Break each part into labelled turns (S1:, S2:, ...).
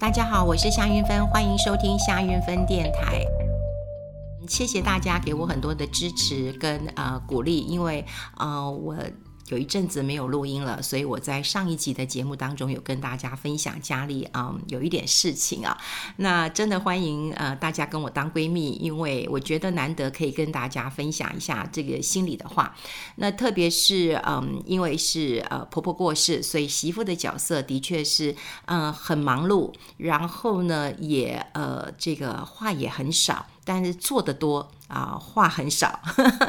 S1: 大家好，我是夏云芬，欢迎收听夏云芬电台。谢谢大家给我很多的支持跟呃鼓励，因为呃我。有一阵子没有录音了，所以我在上一集的节目当中有跟大家分享家里嗯有一点事情啊，那真的欢迎呃大家跟我当闺蜜，因为我觉得难得可以跟大家分享一下这个心里的话。那特别是嗯因为是呃婆婆过世，所以媳妇的角色的确是嗯、很忙碌，然后呢也呃这个话也很少。但是做得多啊，话很少。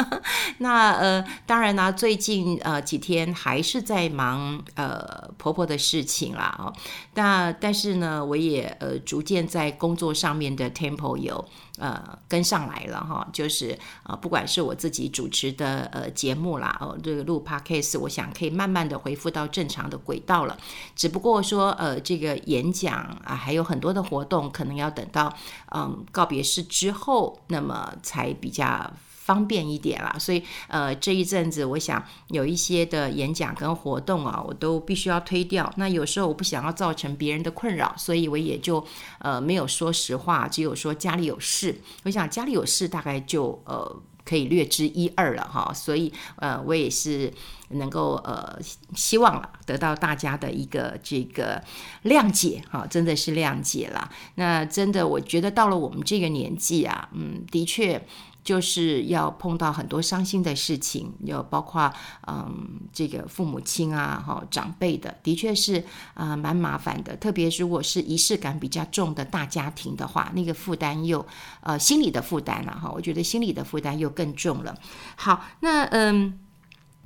S1: 那呃，当然呢，最近呃几天还是在忙呃婆婆的事情啦。哦，那但是呢，我也呃逐渐在工作上面的 tempo 有。呃，跟上来了哈，就是呃，不管是我自己主持的呃节目啦，哦，这个录 podcast，我想可以慢慢的恢复到正常的轨道了。只不过说，呃，这个演讲啊，还有很多的活动，可能要等到嗯告别式之后，那么才比较。方便一点啦，所以呃这一阵子我想有一些的演讲跟活动啊，我都必须要推掉。那有时候我不想要造成别人的困扰，所以我也就呃没有说实话，只有说家里有事。我想家里有事大概就呃可以略知一二了哈，所以呃我也是能够呃希望得到大家的一个这个谅解哈，真的是谅解了。那真的我觉得到了我们这个年纪啊，嗯，的确。就是要碰到很多伤心的事情，有包括嗯，这个父母亲啊，哈，长辈的，的确是啊、蛮麻烦的。特别如果是仪式感比较重的大家庭的话，那个负担又呃，心理的负担了哈，我觉得心理的负担又更重了。好，那嗯。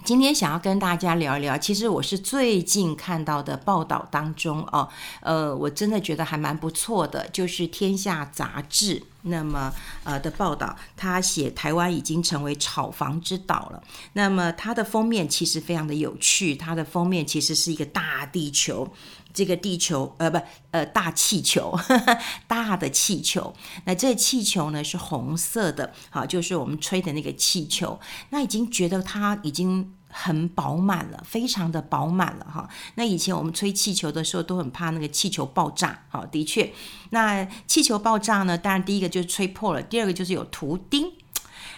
S1: 今天想要跟大家聊一聊，其实我是最近看到的报道当中哦，呃，我真的觉得还蛮不错的，就是《天下》杂志那么呃的报道，他写台湾已经成为炒房之岛了。那么它的封面其实非常的有趣，它的封面其实是一个大地球，这个地球呃不呃大气球呵呵，大的气球。那这气球呢是红色的，好，就是我们吹的那个气球。那已经觉得它已经。很饱满了，非常的饱满了哈。那以前我们吹气球的时候都很怕那个气球爆炸，好，的确，那气球爆炸呢，当然第一个就是吹破了，第二个就是有图钉。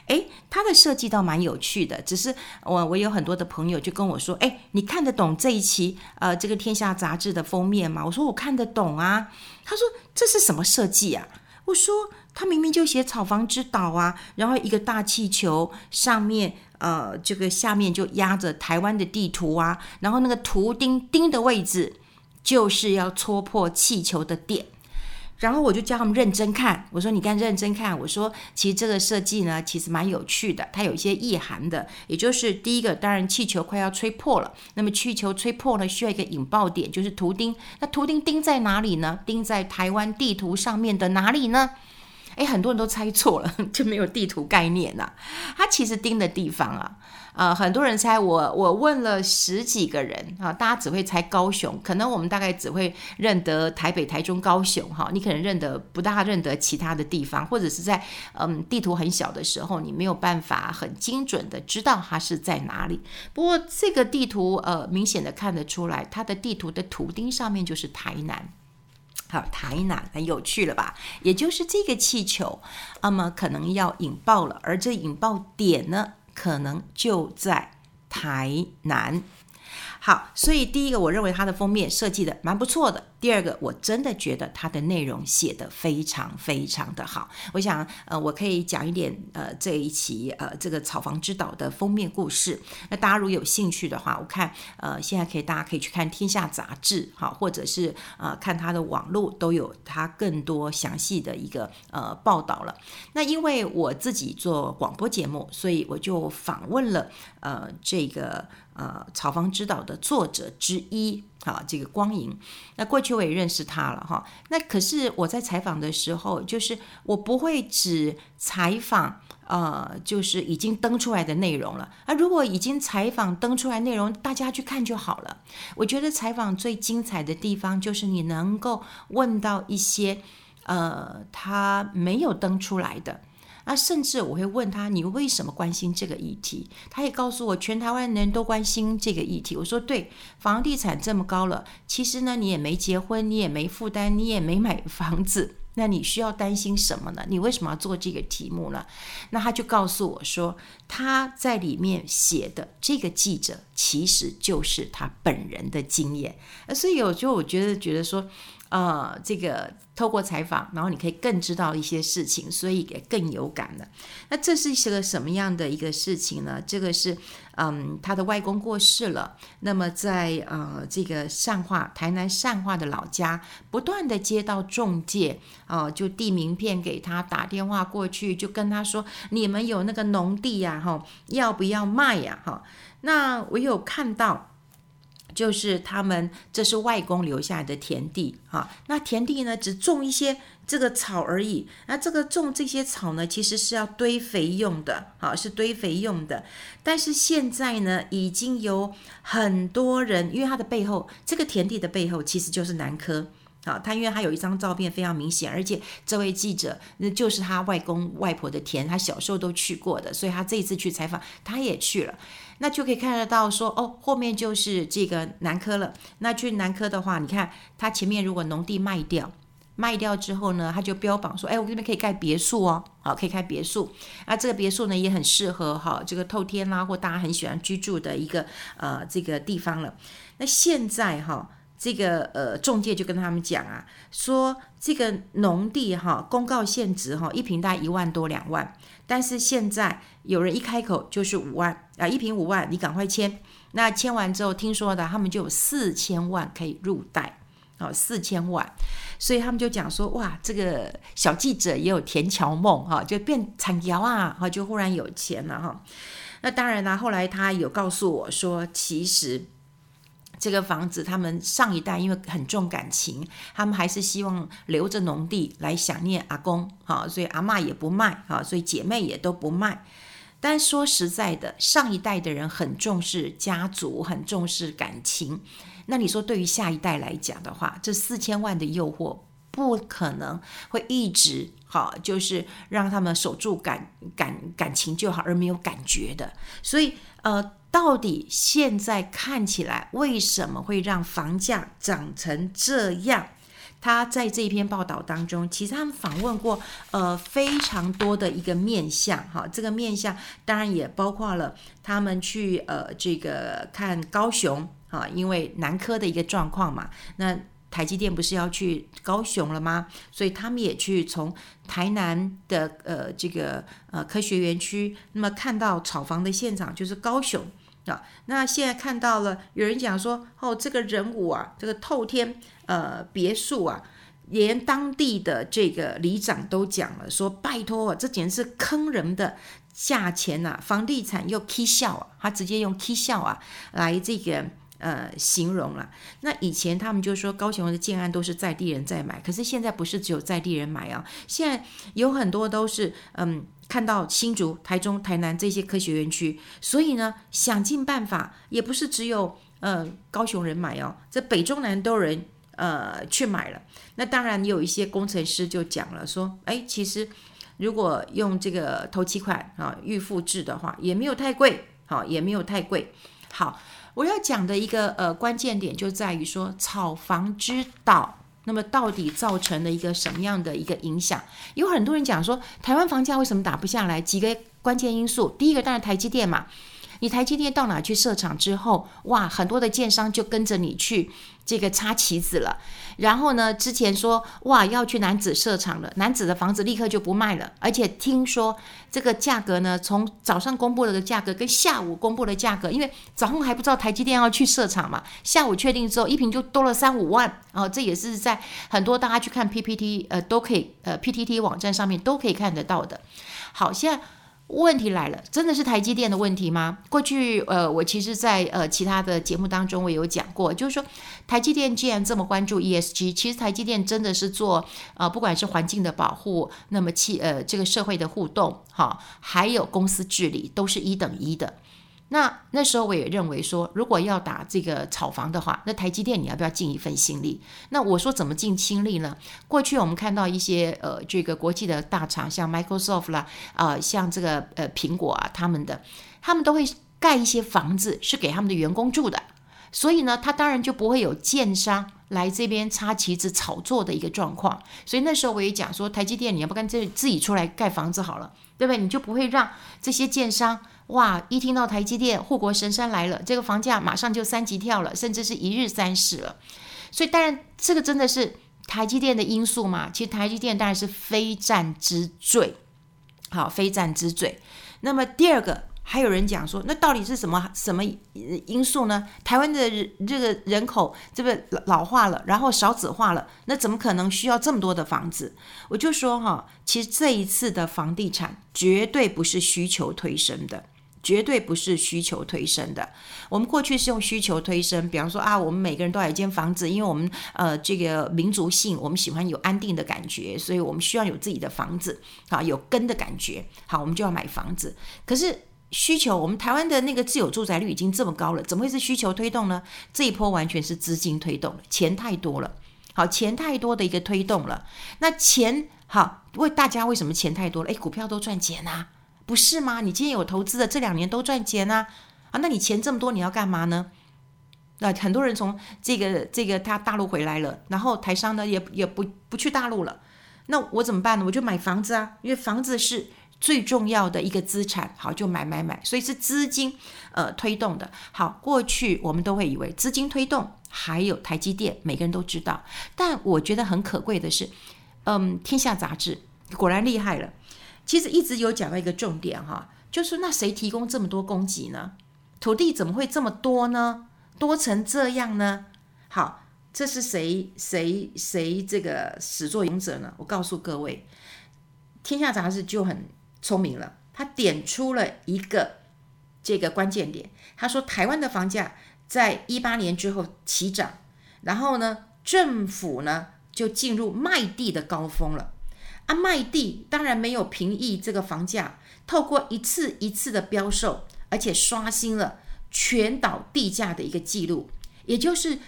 S1: 诶，它的设计倒蛮有趣的，只是我我有很多的朋友就跟我说，诶，你看得懂这一期呃这个《天下》杂志的封面吗？我说我看得懂啊。他说这是什么设计啊？我说他明明就写草房之岛啊，然后一个大气球上面。呃，这个下面就压着台湾的地图啊，然后那个图钉钉的位置就是要戳破气球的点，然后我就叫他们认真看，我说你看认真看，我说其实这个设计呢，其实蛮有趣的，它有一些意涵的，也就是第一个，当然气球快要吹破了，那么气球吹破呢需要一个引爆点，就是图钉，那图钉钉在哪里呢？钉在台湾地图上面的哪里呢？诶，很多人都猜错了，就没有地图概念呐。他其实钉的地方啊，呃，很多人猜我，我问了十几个人啊，大家只会猜高雄，可能我们大概只会认得台北、台中、高雄哈，你可能认得不大认得其他的地方，或者是在嗯地图很小的时候，你没有办法很精准的知道它是在哪里。不过这个地图呃，明显的看得出来，它的地图的图钉上面就是台南。好，台南很有趣了吧？也就是这个气球，那么可能要引爆了，而这引爆点呢，可能就在台南。好，所以第一个，我认为它的封面设计的蛮不错的。第二个，我真的觉得它的内容写的非常非常的好。我想，呃，我可以讲一点，呃，这一期，呃，这个炒房之岛的封面故事。那大家如果有兴趣的话，我看，呃，现在可以，大家可以去看《天下》杂志，哈，或者是呃，看它的网络都有它更多详细的一个呃报道了。那因为我自己做广播节目，所以我就访问了呃这个。呃，炒房之岛的作者之一，哈，这个光影，那过去我也认识他了，哈。那可是我在采访的时候，就是我不会只采访，呃，就是已经登出来的内容了。啊，如果已经采访登出来内容，大家去看就好了。我觉得采访最精彩的地方，就是你能够问到一些，呃，他没有登出来的。那甚至我会问他，你为什么关心这个议题？他也告诉我，全台湾人都关心这个议题。我说对，房地产这么高了，其实呢，你也没结婚，你也没负担，你也没买房子。那你需要担心什么呢？你为什么要做这个题目呢？那他就告诉我说，他在里面写的这个记者其实就是他本人的经验。所以有时候我觉得觉得说。呃，这个透过采访，然后你可以更知道一些事情，所以也更有感了。那这是一个什么样的一个事情呢？这个是，嗯，他的外公过世了。那么在呃这个善化台南善化的老家，不断的接到中介，哦、呃，就递名片给他，打电话过去，就跟他说：“你们有那个农地呀，哈，要不要卖呀？”哈，那我有看到。就是他们，这是外公留下来的田地啊。那田地呢，只种一些这个草而已。那这个种这些草呢，其实是要堆肥用的，好，是堆肥用的。但是现在呢，已经有很多人，因为他的背后，这个田地的背后其实就是南科。啊，他因为他有一张照片非常明显，而且这位记者那就是他外公外婆的田，他小时候都去过的，所以他这一次去采访，他也去了，那就可以看得到说，哦，后面就是这个南科了。那去南科的话，你看它前面如果农地卖掉，卖掉之后呢，它就标榜说，哎，我这边可以盖别墅哦，好，可以开别墅。那，这个别墅呢也很适合哈，这个透天啦，或大家很喜欢居住的一个呃这个地方了。那现在哈。这个呃，中介就跟他们讲啊，说这个农地哈，公告现值哈，一平大概一万多两万，但是现在有人一开口就是五万啊，一平五万，你赶快签。那签完之后，听说的他们就有四千万可以入袋，哦，四千万，所以他们就讲说，哇，这个小记者也有田侨梦哈，就变产侨啊，哈，就忽然有钱了哈。那当然啦，后来他有告诉我说，其实。这个房子，他们上一代因为很重感情，他们还是希望留着农地来想念阿公，哈，所以阿嬷也不卖，哈，所以姐妹也都不卖。但说实在的，上一代的人很重视家族，很重视感情。那你说，对于下一代来讲的话，这四千万的诱惑不可能会一直好，就是让他们守住感感感情就好，而没有感觉的。所以，呃。到底现在看起来为什么会让房价涨成这样？他在这篇报道当中，其实他们访问过呃非常多的一个面向哈，这个面向当然也包括了他们去呃这个看高雄啊，因为南科的一个状况嘛，那。台积电不是要去高雄了吗？所以他们也去从台南的呃这个呃科学园区，那么看到炒房的现场就是高雄啊。那现在看到了有人讲说，哦，这个人物啊，这个透天呃别墅啊，连当地的这个里长都讲了，说拜托，这简直是坑人的价钱呐、房地产又起笑啊，他直接用起笑啊来这个。呃，形容了。那以前他们就说高雄的建案都是在地人在买，可是现在不是只有在地人买啊，现在有很多都是嗯，看到新竹、台中、台南这些科学园区，所以呢，想尽办法，也不是只有呃高雄人买哦，这北中南都有人呃去买了。那当然有一些工程师就讲了说，哎，其实如果用这个头期款啊预付制的话，也没有太贵，好，也没有太贵，好。我要讲的一个呃关键点就在于说，炒房之道，那么到底造成了一个什么样的一个影响？有很多人讲说，台湾房价为什么打不下来？几个关键因素，第一个当然台积电嘛。你台积电到哪去设厂之后，哇，很多的建商就跟着你去这个插旗子了。然后呢，之前说哇要去男子设厂了，男子的房子立刻就不卖了，而且听说这个价格呢，从早上公布了的价格跟下午公布的价格，因为早上还不知道台积电要去设厂嘛，下午确定之后，一瓶就多了三五万哦，这也是在很多大家去看 PPT 呃都可以呃 PTT 网站上面都可以看得到的。好，现在。问题来了，真的是台积电的问题吗？过去，呃，我其实在，呃其他的节目当中，我有讲过，就是说，台积电既然这么关注 ESG，其实台积电真的是做，呃，不管是环境的保护，那么气呃这个社会的互动，哈，还有公司治理，都是一等一的。那那时候我也认为说，如果要打这个炒房的话，那台积电你要不要尽一份心力？那我说怎么尽心力呢？过去我们看到一些呃这个国际的大厂，像 Microsoft 啦，啊、呃，像这个呃苹果啊，他们的他们都会盖一些房子是给他们的员工住的，所以呢，他当然就不会有建商来这边插旗子炒作的一个状况。所以那时候我也讲说，台积电你要不干脆自己出来盖房子好了，对不对？你就不会让这些建商。哇！一听到台积电护国神山来了，这个房价马上就三级跳了，甚至是一日三市了。所以当然，这个真的是台积电的因素嘛？其实台积电当然是非战之罪，好，非战之罪。那么第二个。还有人讲说，那到底是什么什么因素呢？台湾的这个人口这个老化了，然后少子化了，那怎么可能需要这么多的房子？我就说哈，其实这一次的房地产绝对不是需求推升的，绝对不是需求推升的。我们过去是用需求推升，比方说啊，我们每个人都有一间房子，因为我们呃这个民族性，我们喜欢有安定的感觉，所以我们需要有自己的房子啊，有根的感觉，好，我们就要买房子。可是。需求，我们台湾的那个自有住宅率已经这么高了，怎么会是需求推动呢？这一波完全是资金推动了，钱太多了，好，钱太多的一个推动了。那钱好，为大家为什么钱太多了？诶，股票都赚钱啊，不是吗？你今天有投资的，这两年都赚钱啊，啊，那你钱这么多，你要干嘛呢？那很多人从这个这个他大陆回来了，然后台商呢也也不不去大陆了，那我怎么办呢？我就买房子啊，因为房子是。最重要的一个资产，好，就买买买，所以是资金呃推动的。好，过去我们都会以为资金推动还有台积电，每个人都知道。但我觉得很可贵的是，嗯，天下杂志果然厉害了。其实一直有讲到一个重点哈，就是那谁提供这么多供给呢？土地怎么会这么多呢？多成这样呢？好，这是谁谁谁这个始作俑者呢？我告诉各位，天下杂志就很。聪明了，他点出了一个这个关键点。他说，台湾的房价在一八年之后起涨，然后呢，政府呢就进入卖地的高峰了。啊，卖地当然没有平抑这个房价，透过一次一次的标售，而且刷新了全岛地价的一个记录，也就是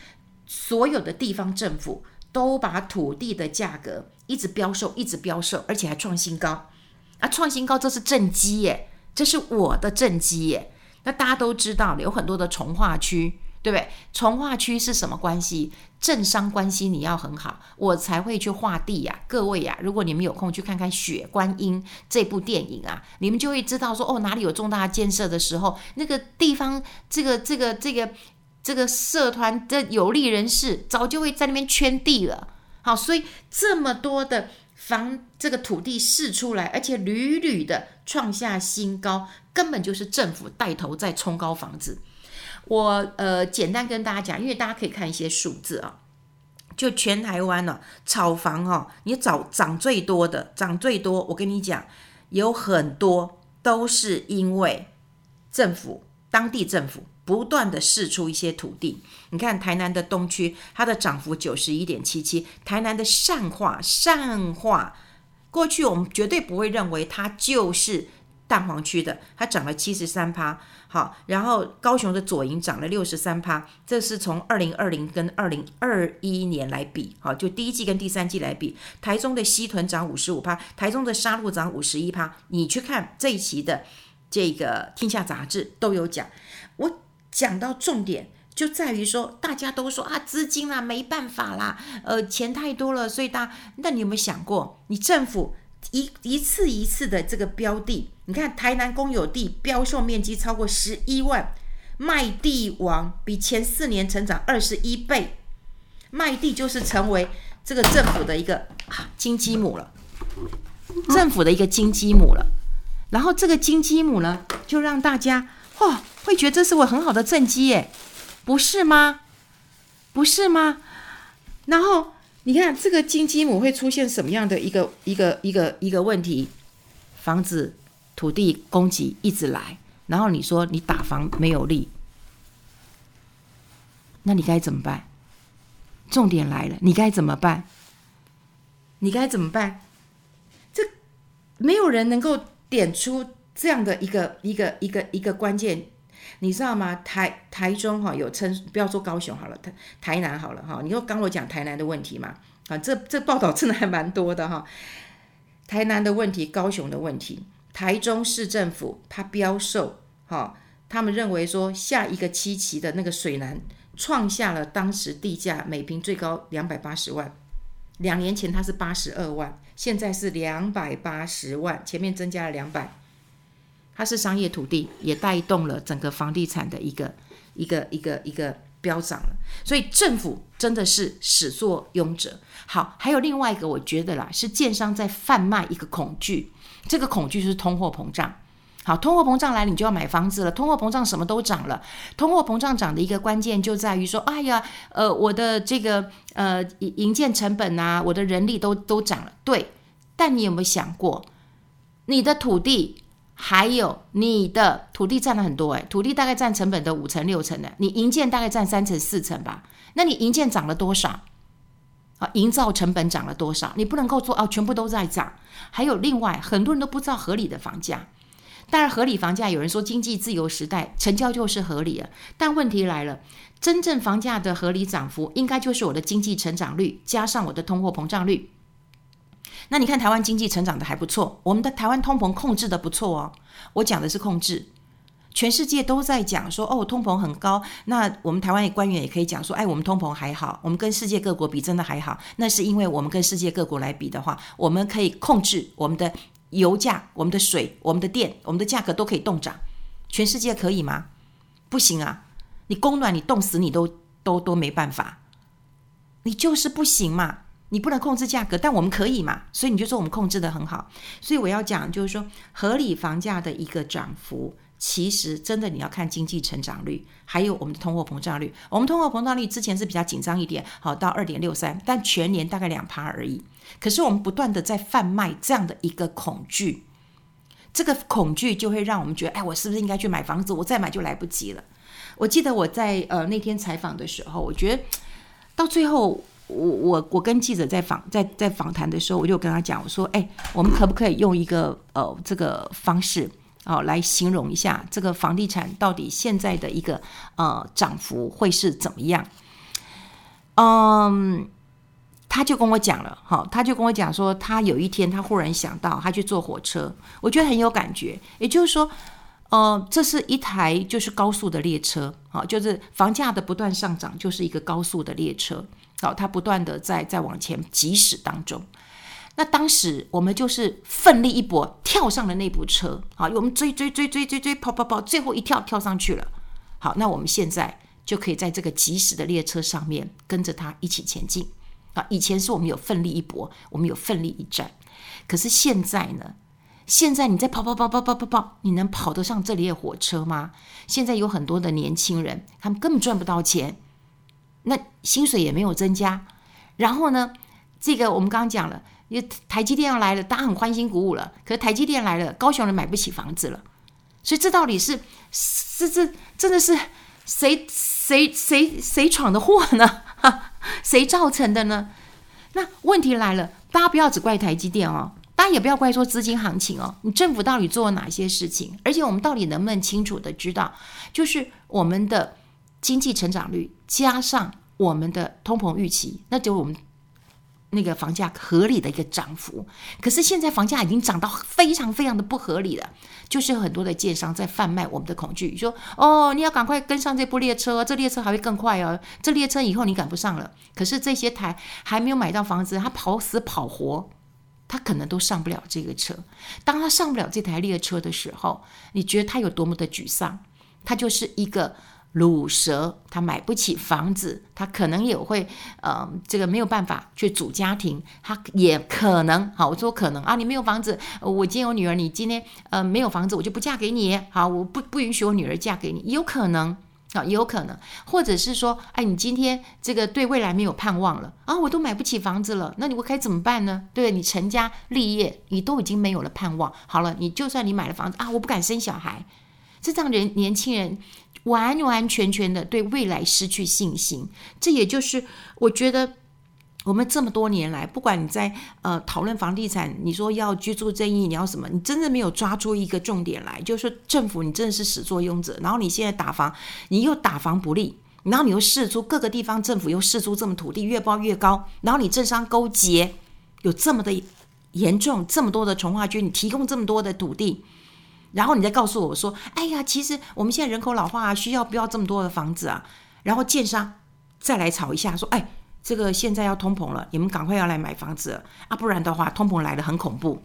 S1: 所有的地方政府都把土地的价格一直标售，一直标售，而且还创新高。啊，创新高，这是政绩耶，这是我的政绩耶。那大家都知道，有很多的重划区，对不对？重化区是什么关系？政商关系你要很好，我才会去划地呀。各位呀，如果你们有空去看看《血观音》这部电影啊，你们就会知道说，哦，哪里有重大建设的时候，那个地方这个这个这个这个社团的有利人士早就会在那边圈地了。好，所以这么多的。房这个土地释出来，而且屡屡的创下新高，根本就是政府带头在冲高房子。我呃简单跟大家讲，因为大家可以看一些数字啊，就全台湾呢、啊、炒房哈、啊，你找涨最多的，涨最多，我跟你讲，有很多都是因为政府当地政府。不断的释出一些土地，你看台南的东区，它的涨幅九十一点七七。台南的善化，善化，过去我们绝对不会认为它就是蛋黄区的，它涨了七十三趴。好，然后高雄的左营涨了六十三趴，这是从二零二零跟二零二一年来比，好，就第一季跟第三季来比。台中的西屯涨五十五趴，台中的沙鹿涨五十一趴。你去看这一期的这个《天下杂志》都有讲，我。讲到重点就在于说，大家都说啊，资金啊，没办法啦，呃，钱太多了，所以大，那你有没有想过，你政府一一次一次的这个标的，你看台南公有地标售面积超过十一万，卖地王比前四年成长二十一倍，卖地就是成为这个政府的一个啊金鸡母了，政府的一个金鸡母了，然后这个金鸡母呢，就让大家嚯。会觉得这是我很好的政绩耶，不是吗？不是吗？然后你看这个金鸡母会出现什么样的一个一个一个一个问题？房子土地供给一直来，然后你说你打房没有力，那你该怎么办？重点来了，你该怎么办？你该怎么办？这没有人能够点出这样的一个一个一个一个关键。你知道吗？台台中哈有称，不要说高雄好了，台台南好了哈。你又刚我讲台南的问题嘛？啊，这这报道真的还蛮多的哈。台南的问题，高雄的问题，台中市政府他标售哈，他们认为说下一个七期的那个水南创下了当时地价每坪最高两百八十万，两年前它是八十二万，现在是两百八十万，前面增加了两百。它是商业土地，也带动了整个房地产的一个一个一个一个飙涨了。所以政府真的是始作俑者。好，还有另外一个，我觉得啦，是建商在贩卖一个恐惧，这个恐惧是通货膨胀。好，通货膨胀来，你就要买房子了。通货膨胀什么都涨了。通货膨胀涨的一个关键就在于说，哎呀，呃，我的这个呃营营建成本啊，我的人力都都涨了。对，但你有没有想过，你的土地？还有你的土地占了很多诶，土地大概占成本的五成六成的，你营建大概占三成四成吧？那你营建涨了多少？啊，营造成本涨了多少？你不能够说哦，全部都在涨。还有另外很多人都不知道合理的房价，当然合理房价有人说经济自由时代成交就是合理了，但问题来了，真正房价的合理涨幅应该就是我的经济成长率加上我的通货膨胀率。那你看台湾经济成长的还不错，我们的台湾通膨控制的不错哦。我讲的是控制，全世界都在讲说哦，通膨很高。那我们台湾的官员也可以讲说，哎，我们通膨还好，我们跟世界各国比真的还好。那是因为我们跟世界各国来比的话，我们可以控制我们的油价、我们的水、我们的电、我们的价格都可以冻涨。全世界可以吗？不行啊！你供暖，你冻死你都都都没办法，你就是不行嘛。你不能控制价格，但我们可以嘛？所以你就说我们控制得很好。所以我要讲就是说，合理房价的一个涨幅，其实真的你要看经济成长率，还有我们的通货膨胀率。我们通货膨胀率之前是比较紧张一点，好到二点六三，但全年大概两趴而已。可是我们不断的在贩卖这样的一个恐惧，这个恐惧就会让我们觉得，哎，我是不是应该去买房子？我再买就来不及了。我记得我在呃那天采访的时候，我觉得到最后。我我我跟记者在访在在访谈的时候，我就跟他讲，我说：“哎，我们可不可以用一个呃这个方式啊、呃、来形容一下这个房地产到底现在的一个呃涨幅会是怎么样？”嗯，他就跟我讲了，好，他就跟我讲说，他有一天他忽然想到，他去坐火车，我觉得很有感觉。也就是说，呃，这是一台就是高速的列车，好，就是房价的不断上涨，就是一个高速的列车。好，它不断的在在往前疾驶当中。那当时我们就是奋力一搏，跳上了那部车。好，我们追追追追追追，跑跑跑，最后一跳跳上去了。好，那我们现在就可以在这个疾驶的列车上面跟着他一起前进。啊，以前是我们有奋力一搏，我们有奋力一战。可是现在呢？现在你在跑跑跑跑跑跑跑，你能跑得上这列火车吗？现在有很多的年轻人，他们根本赚不到钱。那薪水也没有增加，然后呢，这个我们刚刚讲了，因为台积电要来了，大家很欢欣鼓舞了。可是台积电来了，高雄人买不起房子了，所以这到底是是这真的是谁谁谁谁闯的祸呢？哈，谁造成的呢？那问题来了，大家不要只怪台积电哦，大家也不要怪说资金行情哦，你政府到底做了哪些事情？而且我们到底能不能清楚的知道，就是我们的。经济成长率加上我们的通膨预期，那就我们那个房价合理的一个涨幅。可是现在房价已经涨到非常非常的不合理了，就是很多的建商在贩卖我们的恐惧，说：“哦，你要赶快跟上这部列车，这列车还会更快哦，这列车以后你赶不上了。”可是这些台还没有买到房子，他跑死跑活，他可能都上不了这个车。当他上不了这台列车的时候，你觉得他有多么的沮丧？他就是一个。卤蛇，他买不起房子，他可能也会，呃，这个没有办法去组家庭，他也可能，好，我说可能啊，你没有房子，我今天有女儿，你今天呃没有房子，我就不嫁给你，好，我不不允许我女儿嫁给你，有可能啊，有可能，或者是说，哎，你今天这个对未来没有盼望了啊，我都买不起房子了，那你我该怎么办呢？对，你成家立业，你都已经没有了盼望，好了，你就算你买了房子啊，我不敢生小孩，这让人年轻人。完完全全的对未来失去信心，这也就是我觉得，我们这么多年来，不管你在呃讨论房地产，你说要居住正义，你要什么，你真的没有抓住一个重点来，就是政府你真的是始作俑者，然后你现在打房，你又打房不利，然后你又试出各个地方政府又试出这么土地越包越高，然后你政商勾结有这么的严重，这么多的从化区，你提供这么多的土地。然后你再告诉我说：“哎呀，其实我们现在人口老化啊，需要不要这么多的房子啊？”然后建商再来吵一下，说：“哎，这个现在要通膨了，你们赶快要来买房子啊，不然的话通膨来得很恐怖。”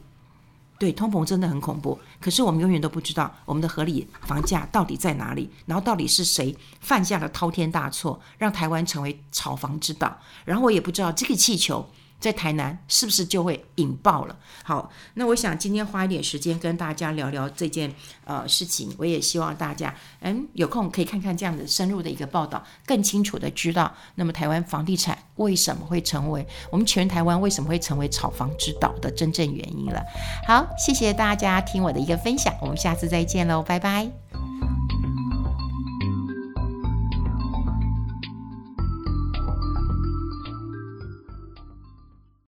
S1: 对，通膨真的很恐怖。可是我们永远都不知道我们的合理房价到底在哪里，然后到底是谁犯下了滔天大错，让台湾成为炒房之岛。然后我也不知道这个气球。在台南是不是就会引爆了？好，那我想今天花一点时间跟大家聊聊这件呃事情，我也希望大家嗯有空可以看看这样的深入的一个报道，更清楚的知道那么台湾房地产为什么会成为我们全台湾为什么会成为炒房之岛的真正原因了。好，谢谢大家听我的一个分享，我们下次再见喽，拜拜。